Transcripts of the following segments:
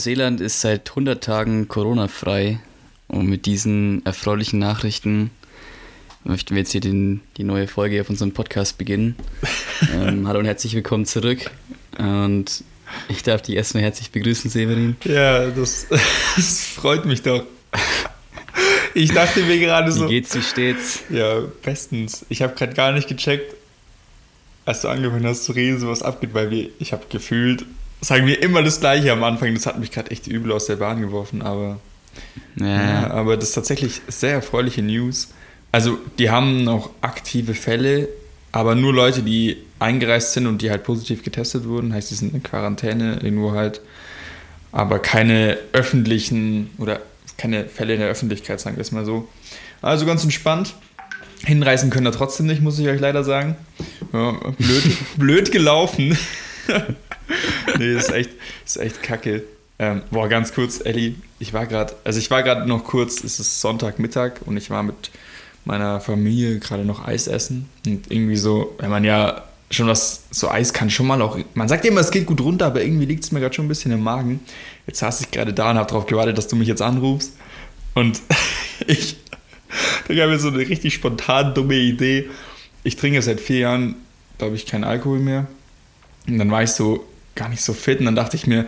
Neuseeland ist seit 100 Tagen Corona-frei. Und mit diesen erfreulichen Nachrichten möchten wir jetzt hier den, die neue Folge auf unserem Podcast beginnen. ähm, hallo und herzlich willkommen zurück. Und ich darf dich erstmal herzlich begrüßen, Severin. Ja, das, das freut mich doch. Ich dachte mir gerade so. Wie geht's, wie steht's? Ja, bestens. Ich habe gerade gar nicht gecheckt, als du angefangen hast zu reden, so was abgeht, weil wir, ich habe gefühlt, sagen wir immer das Gleiche am Anfang. Das hat mich gerade echt übel aus der Bahn geworfen, aber. Ja, Ja, aber das ist tatsächlich sehr erfreuliche News. Also, die haben noch aktive Fälle, aber nur Leute, die eingereist sind und die halt positiv getestet wurden. Heißt, die sind in Quarantäne irgendwo halt. Aber keine öffentlichen oder keine Fälle in der Öffentlichkeit, sagen wir es mal so. Also ganz entspannt. Hinreisen können wir trotzdem nicht, muss ich euch leider sagen. Ja, blöd, blöd gelaufen. nee, das ist echt, ist echt kacke. Ähm, boah, ganz kurz, Elli, ich war gerade, also ich war gerade noch kurz, es ist Sonntagmittag und ich war mit meiner Familie gerade noch Eis essen. Und irgendwie so, wenn man ja schon was, so Eis kann schon mal auch, man sagt immer, es geht gut runter, aber irgendwie liegt es mir gerade schon ein bisschen im Magen. Jetzt saß ich gerade da und habe darauf gewartet, dass du mich jetzt anrufst. Und ich, da gab mir so eine richtig spontan dumme Idee. Ich trinke seit vier Jahren, glaube ich, keinen Alkohol mehr. Und dann war ich so gar nicht so fit und dann dachte ich mir,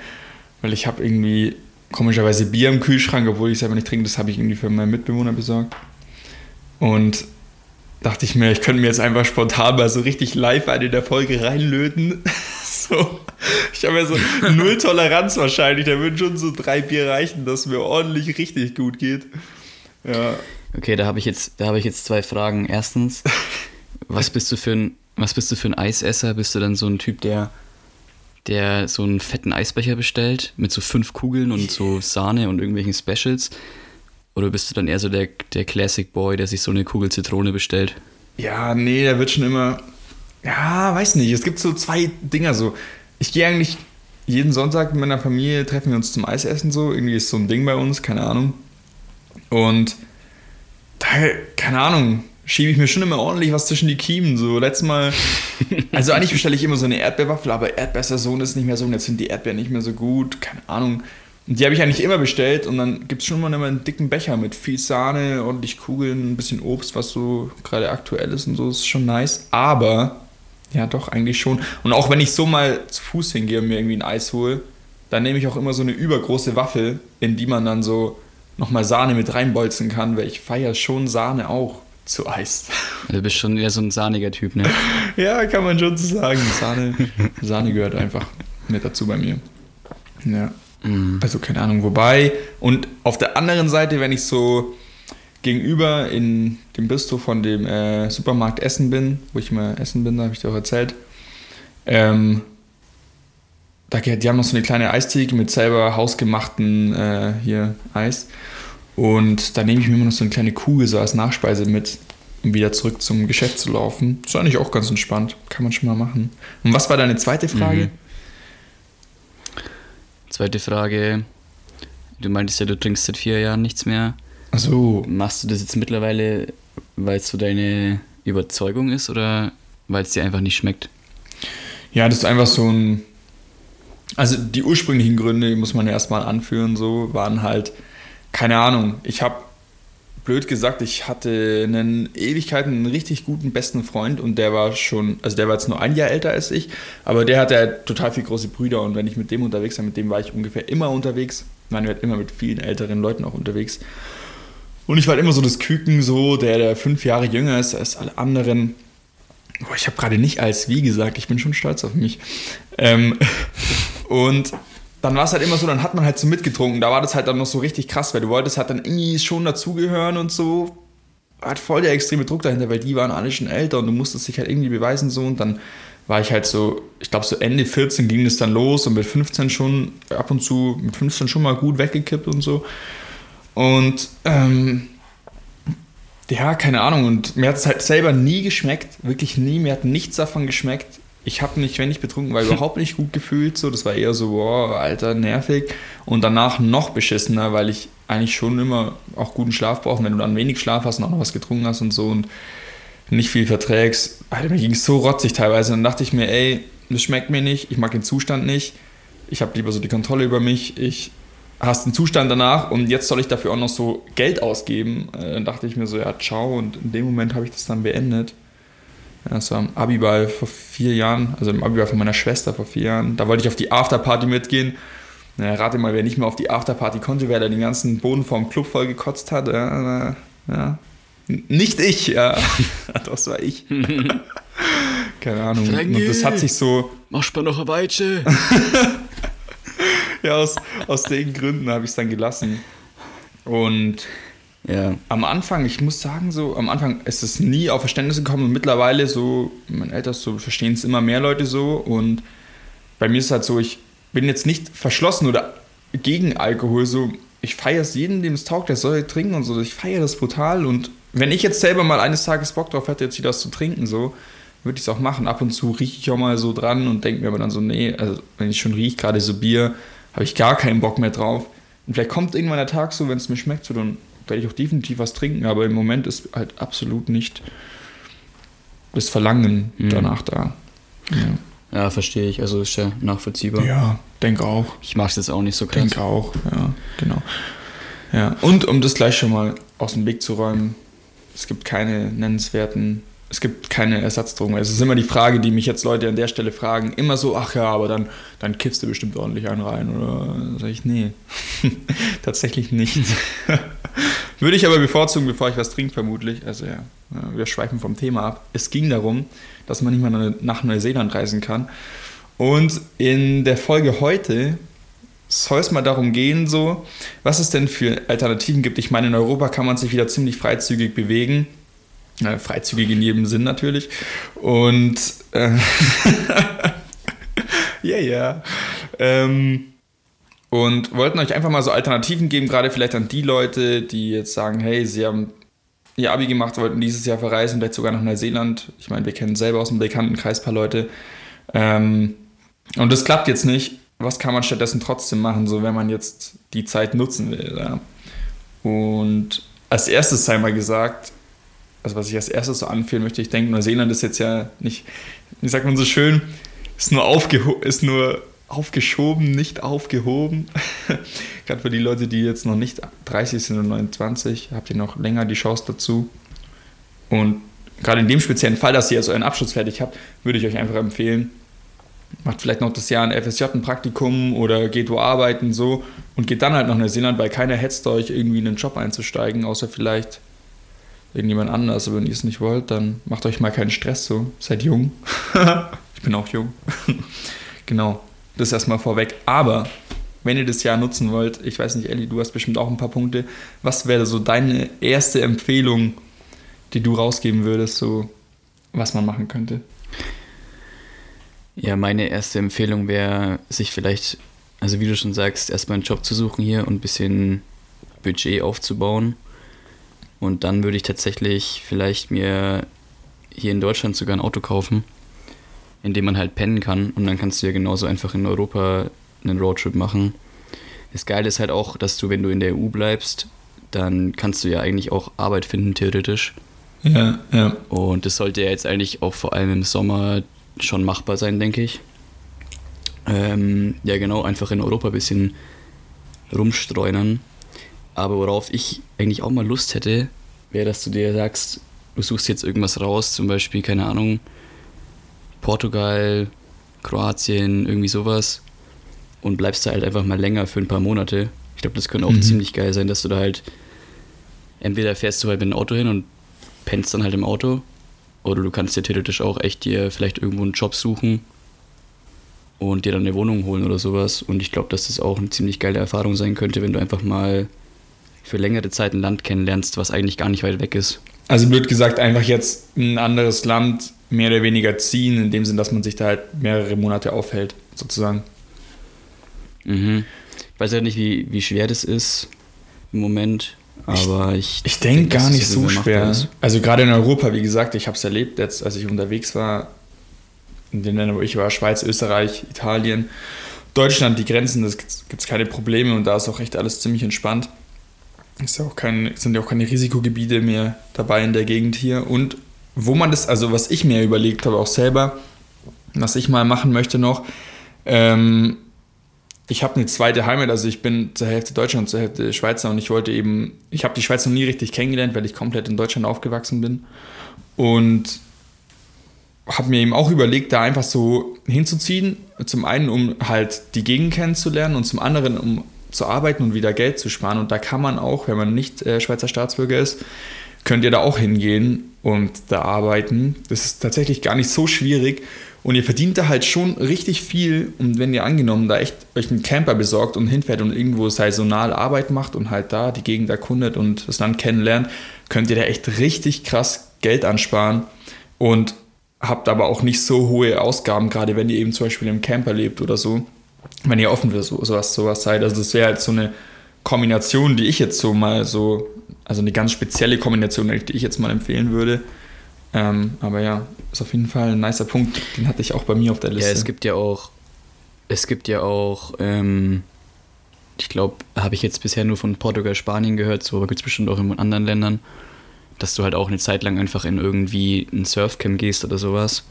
weil ich habe irgendwie komischerweise Bier im Kühlschrank, obwohl ich selber nicht trinke, das habe ich irgendwie für meinen Mitbewohner besorgt. Und dachte ich mir, ich könnte mir jetzt einfach spontan mal so richtig live eine der Folge reinlöten. so. Ich habe ja so null Toleranz wahrscheinlich. Da würden schon so drei Bier reichen, dass mir ordentlich richtig gut geht. Ja. Okay, da habe ich jetzt, da habe ich jetzt zwei Fragen. Erstens, was bist du für ein, was bist du für ein Eisesser? Bist du dann so ein Typ, der, der so einen fetten Eisbecher bestellt mit so fünf Kugeln und so Sahne und irgendwelchen Specials? Oder bist du dann eher so der, der Classic Boy, der sich so eine Kugel Zitrone bestellt? Ja, nee, da wird schon immer. Ja, weiß nicht. Es gibt so zwei Dinger so. Ich gehe eigentlich jeden Sonntag mit meiner Familie, treffen wir uns zum Eisessen so. Irgendwie ist so ein Ding bei uns, keine Ahnung. Und da, keine Ahnung, schiebe ich mir schon immer ordentlich was zwischen die Kiemen. So, letztes Mal, also eigentlich bestelle ich immer so eine Erdbeerwaffel, aber Erdbeersaison ist nicht mehr so und jetzt sind die Erdbeeren nicht mehr so gut, keine Ahnung. Und die habe ich eigentlich immer bestellt und dann gibt es schon mal immer einen dicken Becher mit viel Sahne, ordentlich Kugeln, ein bisschen Obst, was so gerade aktuell ist und so, ist schon nice. Aber, ja doch, eigentlich schon. Und auch wenn ich so mal zu Fuß hingehe und mir irgendwie ein Eis hole, dann nehme ich auch immer so eine übergroße Waffel, in die man dann so nochmal Sahne mit reinbolzen kann, weil ich feiere schon Sahne auch zu Eis. Du bist schon eher so ein sahniger Typ, ne? ja, kann man schon so sagen. Sahne, Sahne gehört einfach mit dazu bei mir. Ja. Also keine Ahnung, wobei. Und auf der anderen Seite, wenn ich so gegenüber in dem Bistro von dem äh, Supermarkt Essen bin, wo ich mal essen bin, da habe ich dir auch erzählt, ähm, da, die haben noch so eine kleine Eistheke mit selber hausgemachten äh, hier Eis. Und da nehme ich mir immer noch so eine kleine Kugel so als Nachspeise mit, um wieder zurück zum Geschäft zu laufen. ist eigentlich auch ganz entspannt. Kann man schon mal machen. Und was war deine zweite Frage? Mhm. Zweite Frage. Du meintest ja, du trinkst seit vier Jahren nichts mehr. Achso, Machst du das jetzt mittlerweile, weil es so deine Überzeugung ist oder weil es dir einfach nicht schmeckt? Ja, das ist einfach so ein. Also die ursprünglichen Gründe, die muss man ja erstmal anführen, so waren halt, keine Ahnung, ich habe, blöd gesagt, ich hatte einen Ewigkeiten einen richtig guten besten Freund und der war schon, also der war jetzt nur ein Jahr älter als ich, aber der hatte halt total viele große Brüder und wenn ich mit dem unterwegs war, mit dem war ich ungefähr immer unterwegs. Ich meine, wir immer mit vielen älteren Leuten auch unterwegs. Und ich war halt immer so das Küken, so, der, der fünf Jahre jünger ist als alle anderen. Boah, ich habe gerade nicht als wie gesagt, ich bin schon stolz auf mich. Ähm, und dann war es halt immer so, dann hat man halt so mitgetrunken. Da war das halt dann noch so richtig krass, weil du wolltest halt dann irgendwie schon dazugehören und so. Hat voll der extreme Druck dahinter, weil die waren alle schon älter und du musstest dich halt irgendwie beweisen so. Und dann war ich halt so, ich glaube so Ende 14 ging es dann los und mit 15 schon ab und zu, mit 15 schon mal gut weggekippt und so. Und ähm, ja, keine Ahnung. Und mir hat es halt selber nie geschmeckt. Wirklich nie. Mir hat nichts davon geschmeckt. Ich habe mich, wenn ich betrunken war, überhaupt nicht gut gefühlt. So, das war eher so, wow, Alter, nervig. Und danach noch beschissener, weil ich eigentlich schon immer auch guten Schlaf brauche. Wenn du dann wenig Schlaf hast und auch noch was getrunken hast und so und nicht viel verträgst. Alter, mir ging es so rotzig teilweise. Dann dachte ich mir, ey, das schmeckt mir nicht. Ich mag den Zustand nicht. Ich habe lieber so die Kontrolle über mich. Ich hast den Zustand danach und jetzt soll ich dafür auch noch so Geld ausgeben. Äh, dann dachte ich mir so, ja, ciao. Und in dem Moment habe ich das dann beendet. Das war am Abiball vor vier Jahren, also im Abiball von meiner Schwester vor vier Jahren. Da wollte ich auf die Afterparty mitgehen. Na, rate mal, wer nicht mehr auf die Afterparty konnte, wer da den ganzen Boden vom Club voll gekotzt hat. Ja, ja. Nicht ich, ja. das war ich. Keine Ahnung. Frankie, und das hat sich so. Mach mal noch eine Weitsche. ja, aus, aus den Gründen habe ich es dann gelassen. Und ja. am Anfang, ich muss sagen, so, am Anfang ist es nie auf Verständnis gekommen und mittlerweile so, mein Eltern so verstehen es immer mehr Leute so und bei mir ist es halt so, ich bin jetzt nicht verschlossen oder gegen Alkohol, so, ich feiere es jeden, dem es taugt, der soll trinken und so, ich feiere das brutal und wenn ich jetzt selber mal eines Tages Bock drauf hätte, jetzt wieder was zu trinken, so, würde ich es auch machen. Ab und zu rieche ich auch mal so dran und denke mir aber dann so, nee, also wenn ich schon rieche, gerade so Bier, habe ich gar keinen Bock mehr drauf. Und vielleicht kommt irgendwann der Tag so, wenn es mir schmeckt, so, dann werde ich auch definitiv was trinken, aber im Moment ist halt absolut nicht das Verlangen Mhm. danach da. Ja, Ja, verstehe ich. Also ist ja nachvollziehbar. ja denke auch. Ich mag es jetzt auch nicht so krass. Denke auch, ja, genau. Ja, und um das gleich schon mal aus dem Weg zu räumen, es gibt keine nennenswerten, es gibt keine Ersatzdrogen. Es ist immer die Frage, die mich jetzt Leute an der Stelle fragen, immer so, ach ja, aber dann, dann kippst du bestimmt ordentlich einen rein, oder sag ich, nee, tatsächlich nicht. Würde ich aber bevorzugen, bevor ich was trinke, vermutlich. Also ja, ja, wir schweifen vom Thema ab. Es ging darum, dass man nicht mal nach Neuseeland reisen kann. Und in der Folge heute soll es mal darum gehen, so, was es denn für Alternativen gibt. Ich meine, in Europa kann man sich wieder ziemlich freizügig bewegen. Äh, freizügig in jedem Sinn natürlich. Und äh, ja, ja. Ähm, und wollten euch einfach mal so Alternativen geben, gerade vielleicht an die Leute, die jetzt sagen, hey, sie haben ihr Abi gemacht, wollten dieses Jahr verreisen, vielleicht sogar nach Neuseeland. Ich meine, wir kennen selber aus dem Bekanntenkreis ein paar Leute. Ähm, und das klappt jetzt nicht. Was kann man stattdessen trotzdem machen, so wenn man jetzt die Zeit nutzen will? Ja? Und als erstes sei mal gesagt, also was ich als erstes so anfühlen möchte, ich denke, Neuseeland ist jetzt ja nicht, wie sagt man so schön, ist nur, aufgeho ist nur aufgeschoben, nicht aufgehoben. Gerade für die Leute, die jetzt noch nicht 30 sind und 29, habt ihr noch länger die Chance dazu. Und gerade in dem speziellen Fall, dass ihr jetzt euren Abschluss fertig habt, würde ich euch einfach empfehlen, macht vielleicht noch das Jahr ein FSJ, ein Praktikum oder geht wo arbeiten so und geht dann halt nach Neuseeland, weil keiner hetzt euch irgendwie in einen Job einzusteigen, außer vielleicht irgendjemand anders. Aber wenn ihr es nicht wollt, dann macht euch mal keinen Stress so. Seid jung. ich bin auch jung. genau, das erstmal vorweg. Aber wenn ihr das Jahr nutzen wollt, ich weiß nicht, Elli, du hast bestimmt auch ein paar Punkte. Was wäre so deine erste Empfehlung, die du rausgeben würdest, so was man machen könnte? Ja, meine erste Empfehlung wäre, sich vielleicht, also wie du schon sagst, erstmal einen Job zu suchen hier und ein bisschen Budget aufzubauen. Und dann würde ich tatsächlich vielleicht mir hier in Deutschland sogar ein Auto kaufen, in dem man halt pennen kann. Und dann kannst du ja genauso einfach in Europa einen Roadtrip machen. Das Geile ist halt auch, dass du, wenn du in der EU bleibst, dann kannst du ja eigentlich auch Arbeit finden, theoretisch. Ja, ja. Und das sollte ja jetzt eigentlich auch vor allem im Sommer schon machbar sein, denke ich. Ähm, ja, genau, einfach in Europa ein bisschen rumstreunern. Aber worauf ich eigentlich auch mal Lust hätte, wäre, dass du dir sagst, du suchst jetzt irgendwas raus, zum Beispiel, keine Ahnung, Portugal, Kroatien, irgendwie sowas. Und bleibst da halt einfach mal länger für ein paar Monate. Ich glaube, das könnte auch Mhm. ziemlich geil sein, dass du da halt entweder fährst du halt mit dem Auto hin und pennst dann halt im Auto. Oder du kannst dir theoretisch auch echt dir vielleicht irgendwo einen Job suchen und dir dann eine Wohnung holen oder sowas. Und ich glaube, dass das auch eine ziemlich geile Erfahrung sein könnte, wenn du einfach mal für längere Zeit ein Land kennenlernst, was eigentlich gar nicht weit weg ist. Also blöd gesagt, einfach jetzt ein anderes Land mehr oder weniger ziehen, in dem Sinn, dass man sich da halt mehrere Monate aufhält, sozusagen. Mhm. Ich weiß ja nicht, wie, wie schwer das ist im Moment. Aber ich, Ich denke dass gar nicht so schwer. ist. Also gerade in Europa, wie gesagt, ich habe es erlebt, jetzt, als ich unterwegs war, in den Ländern, wo ich war, Schweiz, Österreich, Italien, Deutschland, die Grenzen, das gibt es keine Probleme und da ist auch echt alles ziemlich entspannt. Ist ja auch kein, sind ja auch keine Risikogebiete mehr dabei in der Gegend hier. Und wo man das, also was ich mir überlegt habe, auch selber, was ich mal machen möchte noch, ähm, ich habe eine zweite Heimat, also ich bin zur Hälfte Deutscher und zur Hälfte Schweizer und ich wollte eben, ich habe die Schweiz noch nie richtig kennengelernt, weil ich komplett in Deutschland aufgewachsen bin. Und habe mir eben auch überlegt, da einfach so hinzuziehen. Zum einen, um halt die Gegend kennenzulernen und zum anderen, um zu arbeiten und wieder Geld zu sparen. Und da kann man auch, wenn man nicht äh, Schweizer Staatsbürger ist, könnt ihr da auch hingehen und da arbeiten. Das ist tatsächlich gar nicht so schwierig. Und ihr verdient da halt schon richtig viel. Und wenn ihr angenommen da echt euch einen Camper besorgt und hinfährt und irgendwo saisonal Arbeit macht und halt da die Gegend erkundet und das Land kennenlernt, könnt ihr da echt richtig krass Geld ansparen. Und habt aber auch nicht so hohe Ausgaben, gerade wenn ihr eben zum Beispiel im Camper lebt oder so, wenn ihr offen für so, sowas, sowas seid. Also das wäre halt so eine Kombination, die ich jetzt so mal so, also eine ganz spezielle Kombination, die ich jetzt mal empfehlen würde. Ähm, aber ja, ist auf jeden Fall ein nicer Punkt, den hatte ich auch bei mir auf der Liste. Ja, es gibt ja auch, es gibt ja auch, ähm, ich glaube, habe ich jetzt bisher nur von Portugal, Spanien gehört, so gibt es bestimmt auch in anderen Ländern, dass du halt auch eine Zeit lang einfach in irgendwie ein Surfcamp gehst oder sowas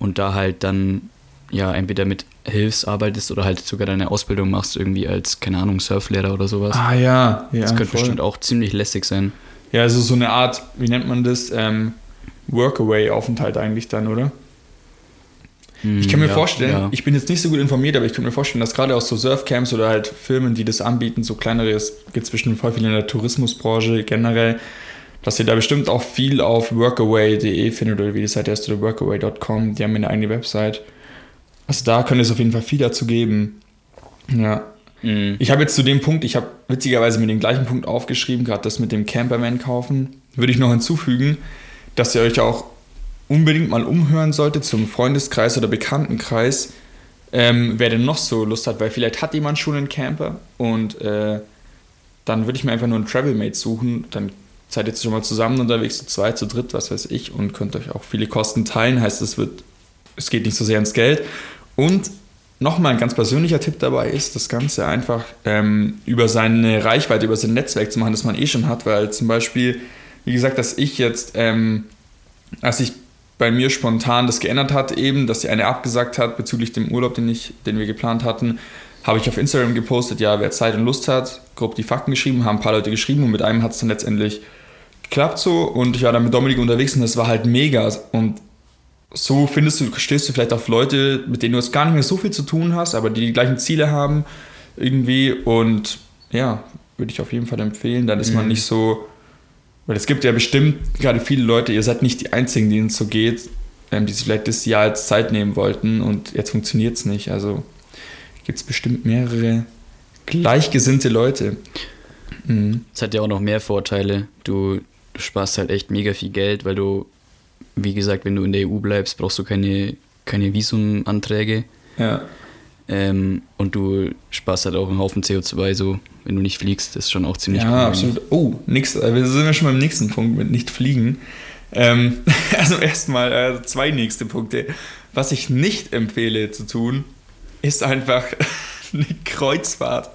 und da halt dann ja entweder mit Hilfsarbeitest oder halt sogar deine Ausbildung machst, irgendwie als, keine Ahnung, Surflehrer oder sowas. ah ja, ja. das könnte voll. bestimmt auch ziemlich lästig sein. Ja, also so eine Art, wie nennt man das? Ähm, Workaway-Aufenthalt eigentlich dann, oder? Ich kann mir Ja, vorstellen, ja. ich bin jetzt nicht so gut informiert, aber ich kann mir vorstellen, dass gerade aus so Surfcamps oder halt Firmen, die das anbieten, so kleinere, es gibt bestimmt voll viel in der Tourismusbranche generell, dass ihr da bestimmt auch viel auf workaway.de findet oder wie die Seite heißt oder workaway.com, die haben eine eigene Website. Also da könnte es auf jeden Fall viel dazu geben. Ja. Mhm. Ich habe jetzt zu dem Punkt, ich habe witzigerweise mir den gleichen Punkt aufgeschrieben, gerade das mit dem Camperman kaufen, würde ich noch hinzufügen, dass ihr euch auch unbedingt mal umhören solltet zum Freundeskreis oder Bekanntenkreis, ähm, wer denn noch so Lust hat, weil vielleicht hat jemand schon einen Camper und äh, dann würde ich mir einfach nur einen Travelmate suchen, dann seid ihr schon mal zusammen unterwegs, zu zweit, zu dritt, was weiß ich, und könnt euch auch viele Kosten teilen, heißt es wird, es geht nicht so sehr ins Geld und nochmal ein ganz persönlicher Tipp dabei ist, das Ganze einfach ähm, über seine Reichweite, über sein Netzwerk zu machen, das man eh schon hat, weil zum Beispiel, wie gesagt, dass ich jetzt, ähm, als sich bei mir spontan das geändert hat, eben, dass die eine abgesagt hat bezüglich dem Urlaub, den, ich, den wir geplant hatten, habe ich auf Instagram gepostet, ja, wer Zeit und Lust hat, grob die Fakten geschrieben, haben ein paar Leute geschrieben und mit einem hat es dann letztendlich geklappt so. Und ich war dann mit Dominik unterwegs und das war halt mega. Und so findest du, stehst du vielleicht auf Leute, mit denen du jetzt gar nicht mehr so viel zu tun hast, aber die die gleichen Ziele haben irgendwie und ja, würde ich auf jeden Fall empfehlen. Dann ist man nicht so, weil es gibt ja bestimmt gerade viele Leute, ihr seid nicht die Einzigen, denen es so geht, ähm, die sich vielleicht das Jahr als Zeit nehmen wollten und jetzt funktioniert es nicht. Also gibt es bestimmt mehrere gleichgesinnte Leute. Mhm. Es hat ja auch noch mehr Vorteile. Du, du sparst halt echt mega viel Geld, weil du, wie gesagt, wenn du in der EU bleibst, brauchst du keine, keine Visumanträge. Ja. Ähm, und du sparst halt auch einen Haufen CO2, so wenn du nicht fliegst, ist schon auch ziemlich Ja, cool. absolut. Oh, nix, äh, wir sind ja schon beim nächsten Punkt mit nicht fliegen. Ähm, also erstmal äh, zwei nächste Punkte. Was ich nicht empfehle zu tun, ist einfach eine Kreuzfahrt.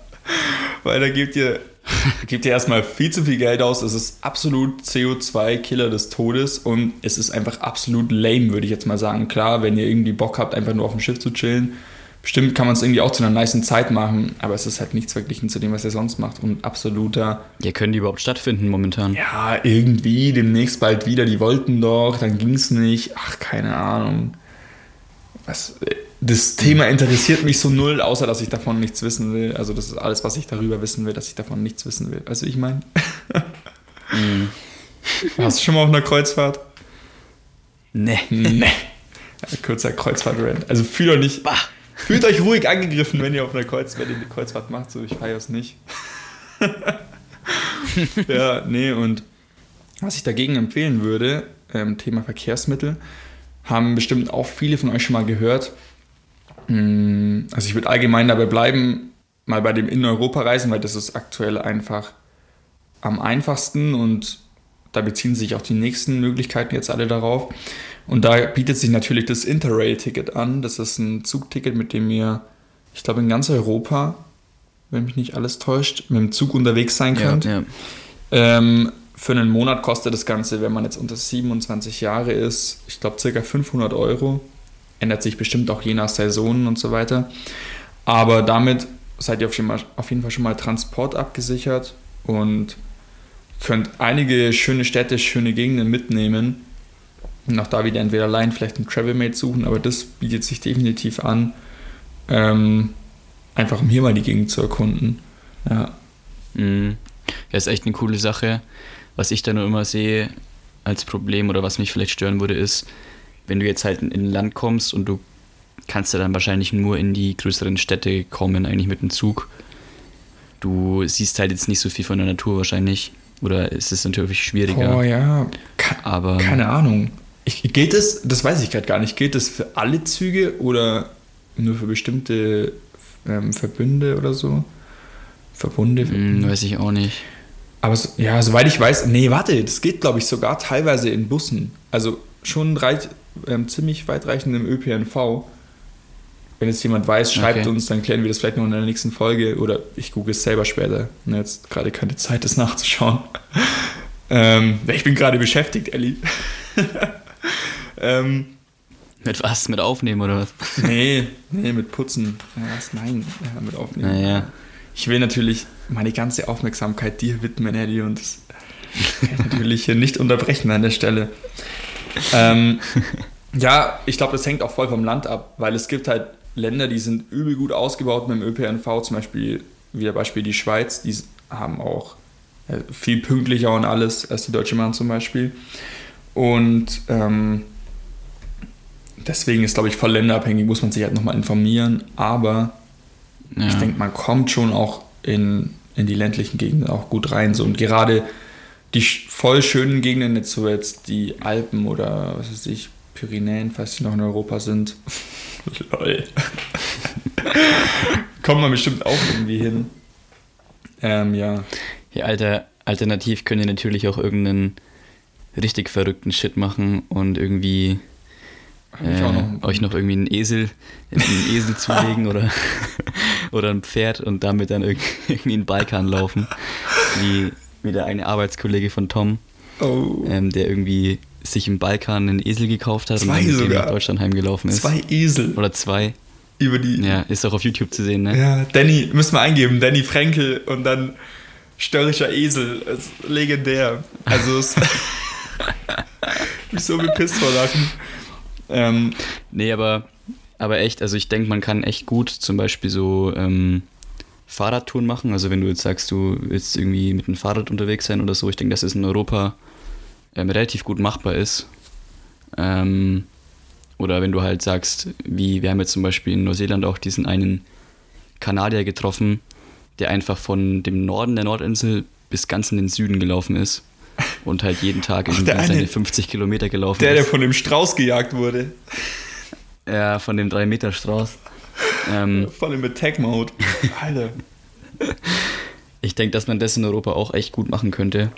Weil da gebt ihr, gebt ihr erstmal viel zu viel Geld aus. Es ist absolut CO2-Killer des Todes und es ist einfach absolut lame, würde ich jetzt mal sagen. Klar, wenn ihr irgendwie Bock habt, einfach nur auf dem Schiff zu chillen, Bestimmt kann man es irgendwie auch zu einer niceen Zeit machen, aber es ist halt nichts verglichen zu dem, was er sonst macht. Und absoluter, Ja, können die überhaupt stattfinden momentan? ja, irgendwie demnächst bald wieder, die wollten doch, dann ging es nicht. Ach, keine Ahnung. Was, das Thema interessiert mich so null, außer dass ich davon nichts wissen will. Also, das ist alles, was ich darüber wissen will, dass ich davon nichts wissen will. Also, ich meine. Warst du schon mal auf einer Kreuzfahrt? Nee. Nee. Kurzer Kreuzfahrt-Rant. Also fühlt euch nicht. Fühlt euch ruhig angegriffen, wenn ihr auf einer Kreuz, wenn ihr eine Kreuzfahrt macht. So, ich feiere es nicht. ja, nee, und was ich dagegen empfehlen würde, ähm, Thema Verkehrsmittel, haben bestimmt auch viele von euch schon mal gehört. Mm, Also ich würde allgemein dabei bleiben, mal bei dem in Europa reisen, weil das ist aktuell einfach am einfachsten und da beziehen sich auch die nächsten Möglichkeiten jetzt alle darauf. Und da bietet sich natürlich das Interrail-Ticket an. Das ist ein Zugticket, mit dem ihr, ich glaube, in ganz Europa, wenn mich nicht alles täuscht, mit dem Zug unterwegs sein Ja, könnt. ja. Ähm, für einen Monat kostet das Ganze, wenn man jetzt unter 27 Jahre ist, ich glaube circa 500 Euro. Ändert sich bestimmt auch je nach Saison und so weiter. Aber damit seid ihr auf jeden, Fall, auf jeden Fall schon mal Transport abgesichert und könnt einige schöne Städte, schöne Gegenden mitnehmen. Und auch da wieder entweder allein vielleicht einen Travelmate suchen, aber das bietet sich definitiv an, ähm, einfach um hier mal die Gegend zu erkunden. Ja. Mhm. Ja, ist echt eine coole Sache. Was ich da nur immer sehe als Problem oder was mich vielleicht stören würde, ist, wenn du jetzt halt in ein Land kommst und du kannst ja dann wahrscheinlich nur in die größeren Städte kommen, eigentlich mit dem Zug. Du siehst halt jetzt nicht so viel von der Natur wahrscheinlich. Oder es ist natürlich schwieriger. Boah, ja. Ke Aber keine Ahnung. Ich, gilt es, das weiß ich gerade gar nicht, gilt es für alle Züge oder nur für bestimmte ähm, Verbünde oder so? Verbunde? Hm, weiß ich auch nicht. Aber so, ja, soweit ich weiß, nee, warte, das geht glaube ich sogar teilweise in Bussen. Also schon reit, ähm, ziemlich weitreichend im ÖPNV. Wenn jetzt jemand weiß, schreibt Okay. uns, dann klären wir das vielleicht noch in der nächsten Folge oder ich google es selber später. Ne, Jetzt gerade keine Zeit, das nachzuschauen. ähm, ich bin gerade beschäftigt, Elli. ähm, Mit was? Mit aufnehmen oder was? nee, nee, mit Putzen. Was? Nein, ja, mit Aufnehmen. Naja. Ich will natürlich meine ganze Aufmerksamkeit dir widmen, Eddie, und das kann ich natürlich hier nicht unterbrechen an der Stelle. Ähm, ja, ich glaube, das hängt auch voll vom Land ab, weil es gibt halt Länder, die sind übel gut ausgebaut mit dem ÖPNV, zum Beispiel, wieder Beispiel die Schweiz, die haben auch äh, viel pünktlicher und alles als die Deutsche Bahn zum Beispiel. Und ähm, deswegen ist, glaube ich, voll länderabhängig, muss man sich halt nochmal informieren, aber Ja. ich denke, man kommt schon auch in, in die ländlichen Gegenden auch gut rein. So. Und gerade die voll schönen Gegenden, jetzt so jetzt die Alpen oder was weiß ich, Pyrenäen, falls die noch in Europa sind. Lol. Kommt man bestimmt auch irgendwie hin. Ähm, ja. Ja, alter, alternativ könnt ihr natürlich auch irgendeinen richtig verrückten Shit machen und irgendwie äh, auch noch- euch noch irgendwie einen Esel, einen Esel zulegen oder, oder ein Pferd und damit dann irg- irgendwie in den Balkan laufen. Wie, wie der eine Arbeitskollege von Tom, Oh. ähm, der irgendwie sich im Balkan einen Esel gekauft hat Zwei und dann sogar. nach Deutschland heimgelaufen ist. Zwei Esel Oder zwei. über die. Ja, ist auch auf YouTube zu sehen, ne? Ja, Danny, müssen wir eingeben, Danny Frenkel und dann störrischer Esel. Ist legendär. Also es mich so bepisst vor Lachen. Ähm, Nee, aber, aber echt, also ich denke, man kann echt gut zum Beispiel so ähm, Fahrradtouren machen. Also wenn du jetzt sagst, du willst irgendwie mit dem Fahrrad unterwegs sein oder so, ich denke, dass es in Europa ähm, relativ gut machbar ist. Ähm, oder wenn du halt sagst, wie wir haben jetzt zum Beispiel in Neuseeland auch diesen einen Kanadier getroffen, der einfach von dem Norden der Nordinsel bis ganz in den Süden gelaufen ist und halt jeden Tag irgendwie der eine- seine 50 Kilometer gelaufen der, ist. der von dem Strauß gejagt wurde. Ja, von dem 3-Meter-Strauß. Ähm, Voll im Attack-Mode. Alter. ich denke, dass man das in Europa auch echt gut machen könnte.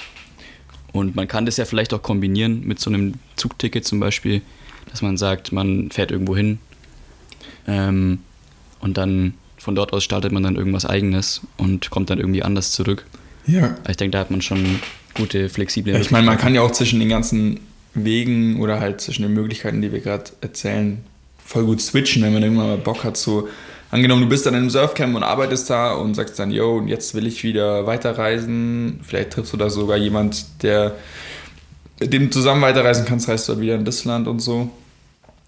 Und man kann das ja vielleicht auch kombinieren mit so einem Zugticket zum Beispiel, dass man sagt, man fährt irgendwo hin ähm, und dann von dort aus startet man dann irgendwas eigenes und kommt dann irgendwie anders zurück. Ja. Ich denke, da hat man schon gute, flexible Ich meine, man kann ja auch zwischen den ganzen Wegen oder halt zwischen den Möglichkeiten, die wir gerade erzählen, voll gut switchen, wenn man irgendwann mal Bock hat. So, angenommen, du bist dann im Surfcamp und arbeitest da und sagst dann, yo, und jetzt will ich wieder weiterreisen. Vielleicht triffst du da sogar jemand, der mit dem zusammen weiterreisen kannst, reist du halt wieder in das Land und so.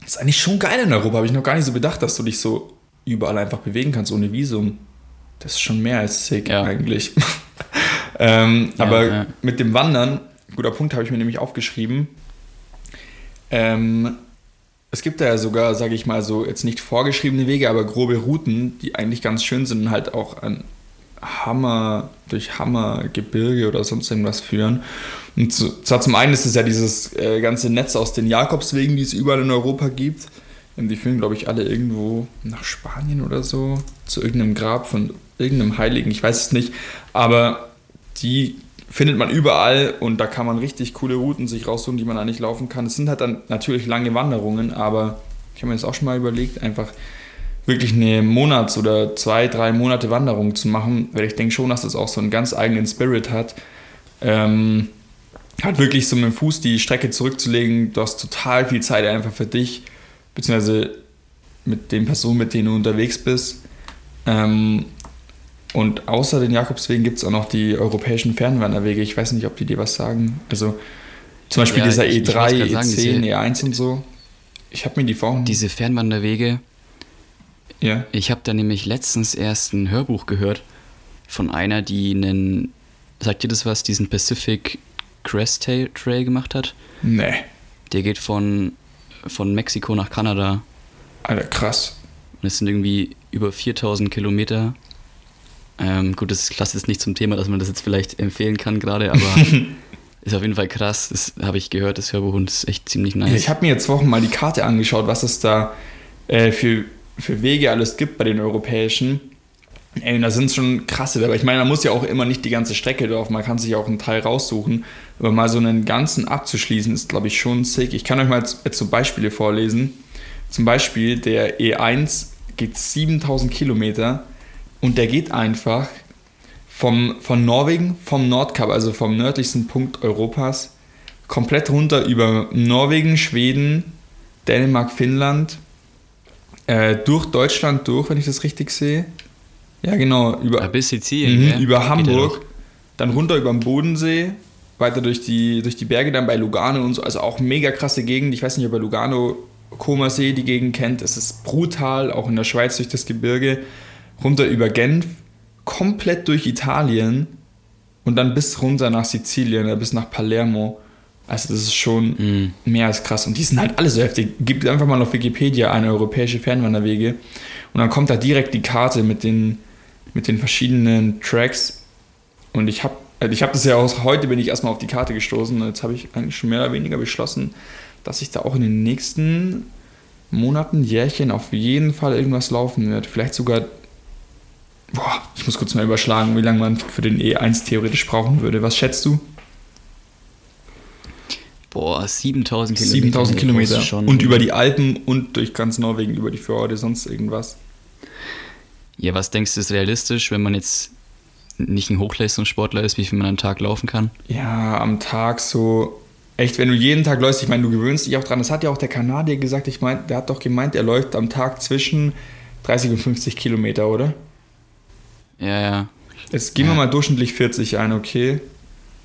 ist eigentlich schon geil in Europa, habe ich noch gar nicht so bedacht, dass du dich so überall einfach bewegen kannst ohne Visum. Das ist schon mehr als sick Ja. eigentlich. ähm, Ja, aber ja. mit dem Wandern, guter Punkt, habe ich mir nämlich aufgeschrieben. Ähm, es gibt da ja sogar, sage ich mal, so jetzt nicht vorgeschriebene Wege, aber grobe Routen, die eigentlich ganz schön sind und halt auch an Hammer, durch Hammergebirge oder sonst irgendwas führen. Und zwar zum einen ist es ja dieses äh, ganze Netz aus den Jakobswegen, die es überall in Europa gibt. Und die führen, glaube ich, alle irgendwo nach Spanien oder so, zu irgendeinem Grab von irgendeinem Heiligen, ich weiß es nicht. Aber die findet man überall und da kann man richtig coole Routen sich raussuchen, die man eigentlich laufen kann. Es sind halt dann natürlich lange Wanderungen, aber ich habe mir das auch schon mal überlegt, einfach wirklich eine Monats- oder zwei, drei Monate Wanderung zu machen, weil ich denke schon, dass das auch so einen ganz eigenen Spirit hat. Ähm, hat wirklich so mit dem Fuß die Strecke zurückzulegen, du hast total viel Zeit einfach für dich, beziehungsweise mit den Personen, mit denen du unterwegs bist. Ähm, und außer den Jakobswegen gibt es auch noch die europäischen Fernwanderwege. Ich weiß nicht, ob die dir was sagen. Also zum Beispiel Ja, dieser ich- ich E3, wollte gerade sagen, E10, diese- E1 und so. Ich habe mir die vorhin. Diese Fernwanderwege, ja. ich habe da nämlich letztens erst ein Hörbuch gehört von einer, die einen, sagt ihr das was, diesen Pacific Crest Trail Trail gemacht hat. Nee. Der geht von, von Mexiko nach Kanada. Alter, krass. Und es sind irgendwie über 4000 Kilometer. Ähm, gut, das passt jetzt nicht zum Thema, dass man das jetzt vielleicht empfehlen kann gerade, aber ist auf jeden Fall krass. Das habe ich gehört, das Hörbuch, und das ist echt ziemlich nice. Ich habe mir jetzt Wochen mal die Karte angeschaut, was es da äh, für, für Wege alles gibt bei den europäischen. Ey, da sind schon krasse dabei. Ich meine, man muss ja auch immer nicht die ganze Strecke drauf, man kann sich auch einen Teil raussuchen. Aber mal so einen ganzen abzuschließen, ist, glaube ich, schon sick. Ich kann euch mal jetzt so Beispiele vorlesen. Zum Beispiel der E1 geht 7000 Kilometer und der geht einfach vom, von Norwegen, vom Nordkap, also vom nördlichsten Punkt Europas, komplett runter über Norwegen, Schweden, Dänemark, Finnland, äh, durch Deutschland durch, wenn ich das richtig sehe. Ja, genau, über, Ah, bis Sizilien, Mhm, gell? über ja Hamburg, dann runter über den Bodensee, weiter durch die, durch die Berge, dann bei Lugano und so. Also auch mega krasse Gegend. Ich weiß nicht, ob ihr Lugano, Comer See, die Gegend kennt. Es ist brutal, auch in der Schweiz durch das Gebirge. Runter über Genf, komplett durch Italien und dann bis runter nach Sizilien, bis nach Palermo. Also das ist schon Mhm. mehr als krass. Und die sind halt alle so heftig. Gibt einfach mal auf Wikipedia eine europäische Fernwanderwege und dann kommt da direkt die Karte mit den, mit den verschiedenen Tracks. Und ich habe also ich hab das ja auch, heute bin ich erstmal auf die Karte gestoßen und jetzt habe ich eigentlich schon mehr oder weniger beschlossen, dass ich da auch in den nächsten Monaten, Jährchen auf jeden Fall irgendwas laufen wird. Vielleicht sogar, boah, ich muss kurz mal überschlagen, wie lange man für den E1 theoretisch brauchen würde. Was schätzt du? Boah, 7000 Kilometer. 7000 das Kilometer. Schon, Und über die Alpen und durch ganz Norwegen, über die Fjorde, sonst irgendwas. Ja, was denkst du, ist realistisch, wenn man jetzt nicht ein Hochleistungssportler ist, wie viel man am Tag laufen kann? Ja, am Tag so. Echt, wenn du jeden Tag läufst, ich meine, du gewöhnst dich auch dran. Das hat ja auch der Kanadier gesagt. Ich meine, der hat doch gemeint, er läuft am Tag zwischen 30 und 50 Kilometer, oder? Ja, ja. Jetzt gehen wir mal durchschnittlich 40 ein, okay?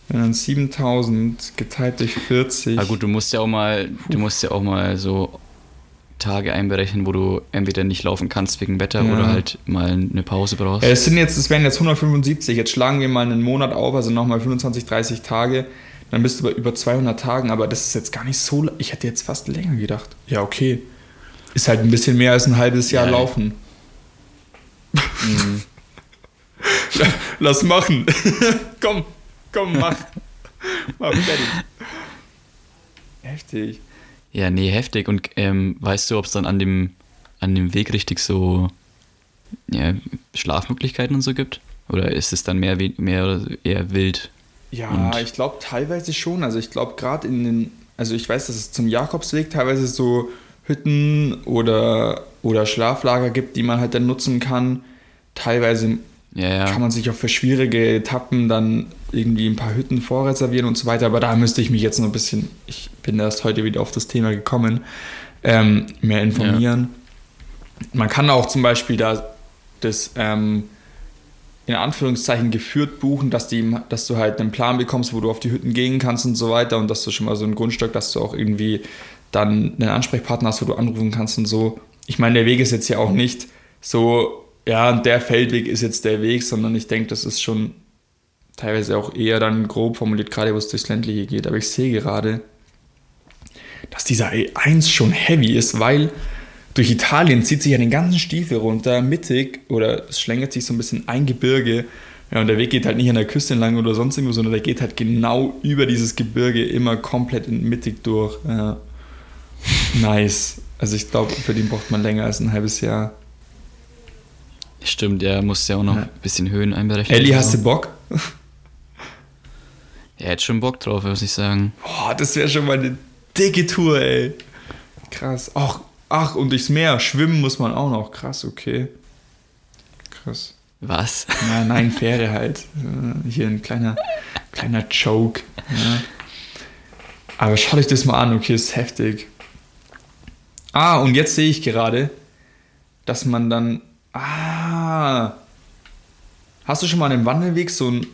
Wenn dann 7000 geteilt durch 40. Aber gut, du musst ja auch mal, du musst ja auch mal so Tage einberechnen, wo du entweder nicht laufen kannst wegen Wetter Ja. oder halt mal eine Pause brauchst. Es sind jetzt, es wären jetzt 175. Jetzt schlagen wir mal einen Monat auf, also nochmal 25, 30 Tage. Dann bist du bei über 200 Tagen, aber das ist jetzt gar nicht so. Ich hätte jetzt fast länger gedacht. Ja, okay. Ist halt ein bisschen mehr als ein halbes Jahr Ja. laufen. Mhm. Lass machen. komm, komm, mach. Mach fertig. Heftig. Ja, nee, heftig. Und ähm, weißt du, ob es dann an dem, an dem Weg richtig so ja, Schlafmöglichkeiten und so gibt? Oder ist es dann mehr, mehr oder eher wild? Ja, Und- ich glaube teilweise schon. Also ich glaube gerade in den, also ich weiß, dass es zum Jakobsweg teilweise so Hütten oder, oder Schlaflager gibt, die man halt dann nutzen kann. Teilweise Ja, ja. kann man sich auch für schwierige Etappen dann irgendwie ein paar Hütten vorreservieren und so weiter. Aber da müsste ich mich jetzt noch ein bisschen, ich bin erst heute wieder auf das Thema gekommen, ähm, mehr informieren. Man kann auch zum Beispiel da das ähm, in Anführungszeichen geführt buchen, dass, die, dass du halt einen Plan bekommst, wo du auf die Hütten gehen kannst und so weiter und dass du schon mal so ein Grundstück, dass du auch irgendwie dann einen Ansprechpartner hast, wo du anrufen kannst und so. Ich meine, der Weg ist jetzt ja auch nicht so, ja, der Feldweg ist jetzt der Weg, sondern ich denke, das ist schon teilweise auch eher dann grob formuliert, gerade wo es durchs Ländliche geht. Aber ich sehe gerade, dass dieser E1 schon heavy ist, weil durch Italien zieht sich ja den ganzen Stiefel runter, mittig, oder es schlängelt sich so ein bisschen ein Gebirge. Ja, und der Weg geht halt nicht an der Küste entlang oder sonst irgendwo, sondern der geht halt genau über dieses Gebirge immer komplett in mittig durch. Ja. Nice. Also ich glaube, für den braucht man länger als ein halbes Jahr. Stimmt, der muss ja auch noch Ja. ein bisschen Höhen einberechnen. Ellie, hast du Bock? Ja, hätte schon Bock drauf, muss ich sagen. Boah, das wäre schon mal eine dicke Tour, ey. Krass. Ach, ach, und durchs Meer. Schwimmen muss man auch noch. Krass, okay. Krass. Was? Na, nein, Fähre halt. Äh, Hier ein kleiner, kleiner Joke. Ja. Aber schaut euch das mal an, okay, ist heftig. Ah, und jetzt sehe ich gerade, dass man dann. Ah. Hast du schon mal an dem Wandelweg so ein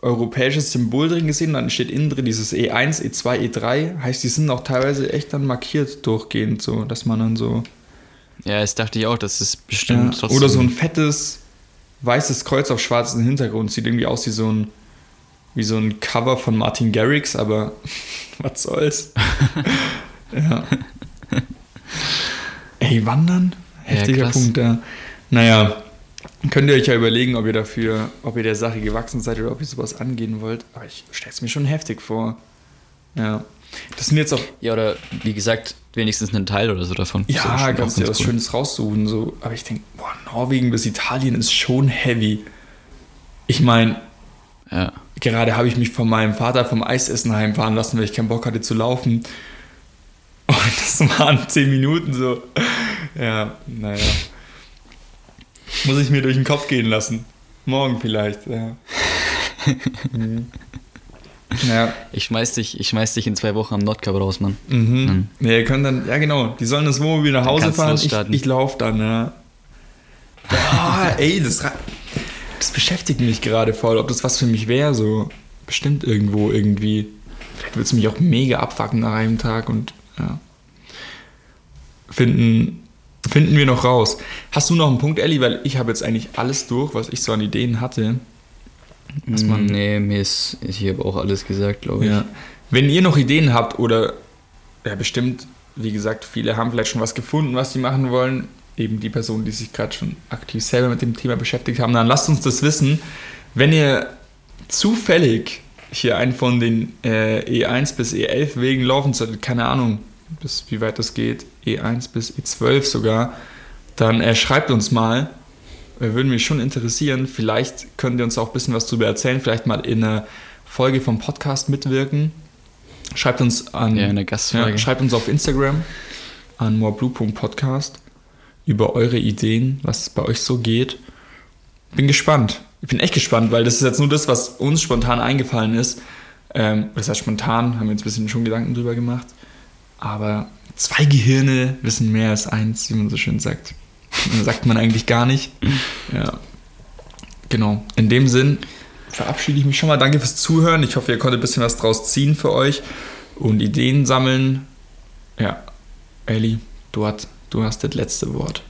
europäisches Symbol drin gesehen? Dann steht innen drin dieses E E1, E2, E3. Heißt, die sind auch teilweise echt dann markiert durchgehend, so, dass man dann so. Ja, das dachte ich auch, das ist bestimmt Ja, oder so ein fettes weißes Kreuz auf schwarzem Hintergrund. Sieht irgendwie aus wie so ein, wie so ein Cover von Martin Garrix, aber was soll's. ja. Ey, wandern? Heftiger krass. Punkt da. Naja, könnt ihr euch ja überlegen, ob ihr dafür, ob ihr der Sache gewachsen seid oder ob ihr sowas angehen wollt. Aber ich stelle es mir schon heftig vor. Ja. Das sind jetzt auch Ja, oder wie gesagt, wenigstens einen Teil oder so davon. Ja, kannst dir was cool. Schönes raussuchen. So. Aber ich denke, boah, Norwegen bis Italien ist schon heavy. Ich meine, Ja. gerade habe ich mich von meinem Vater vom Eisessen heimfahren lassen, weil ich keinen Bock hatte zu laufen. Und das waren zehn Minuten so. Ja, naja. Muss ich mir durch den Kopf gehen lassen. Morgen vielleicht, ja. Mhm. Ja, Ich schmeiß dich, ich schmeiß dich in zwei Wochen am Nordkap raus, Mann. Mhm. Mhm. Ja, ihr könnt dann, ja genau, die sollen das Wohnmobil nach Hause fahren. Ich, ich laufe dann, ja. Ah, ey, das, das beschäftigt mich gerade voll, ob das was für mich wäre, so bestimmt irgendwo irgendwie. Vielleicht würde es mich auch mega abfacken nach einem Tag und ja. Finden, finden wir noch raus. Hast du noch einen Punkt, Elli? Weil ich habe jetzt eigentlich alles durch, was ich so an Ideen hatte. Was man- nee, mir ist, ich habe auch alles gesagt, glaube ich. Ja. Wenn ihr noch Ideen habt oder ja, bestimmt, wie gesagt, viele haben vielleicht schon was gefunden, was sie machen wollen, eben die Personen, die sich gerade schon aktiv selber mit dem Thema beschäftigt haben, dann lasst uns das wissen. Wenn ihr zufällig hier einen von den äh, E1 bis E11 Wegen laufen solltet, keine Ahnung, bis wie weit das geht, E1 bis E12 sogar, dann äh, schreibt uns mal. Wir würden mich schon interessieren. Vielleicht könnt ihr uns auch ein bisschen was darüber erzählen, vielleicht mal in einer Folge vom Podcast mitwirken. Schreibt uns an. Ja, in der Gastfolge. Ja, schreibt uns auf Instagram an moreblue.podcast über eure Ideen, was bei euch so geht. Bin gespannt. Ich bin echt gespannt, weil das ist jetzt nur das, was uns spontan eingefallen ist. Ähm, das heißt, spontan haben wir uns ein bisschen schon Gedanken drüber gemacht. Aber zwei Gehirne wissen mehr als eins, wie man so schön sagt. sagt man eigentlich gar nicht. Ja. Genau. In dem Sinn verabschiede ich mich schon mal. Danke fürs Zuhören. Ich hoffe, ihr konntet ein bisschen was draus ziehen für euch und Ideen sammeln. Ja, Elli, du, hat, du hast das letzte Wort.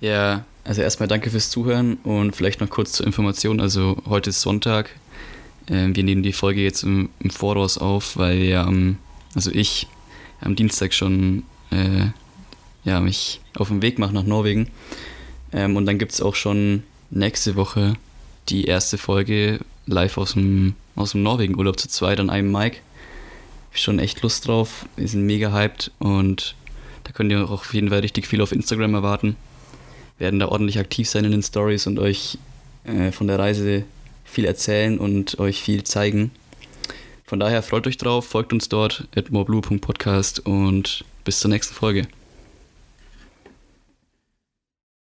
Ja, also erstmal danke fürs Zuhören und vielleicht noch kurz zur Information. Also heute ist Sonntag. Ähm, wir nehmen die Folge jetzt im, im Voraus auf, weil wir am, also ich am Dienstag schon äh, ja, mich auf den Weg mache nach Norwegen. Ähm, und dann gibt es auch schon nächste Woche die erste Folge live aus dem, aus dem Norwegen-Urlaub zu zweit an einem Mic. Schon echt Lust drauf. Wir sind mega hyped und da könnt ihr auch auf jeden Fall richtig viel auf Instagram erwarten werden da ordentlich aktiv sein in den Stories und euch äh, von der Reise viel erzählen und euch viel zeigen. Von daher freut euch drauf, folgt uns dort at moreblue.podcast und bis zur nächsten Folge.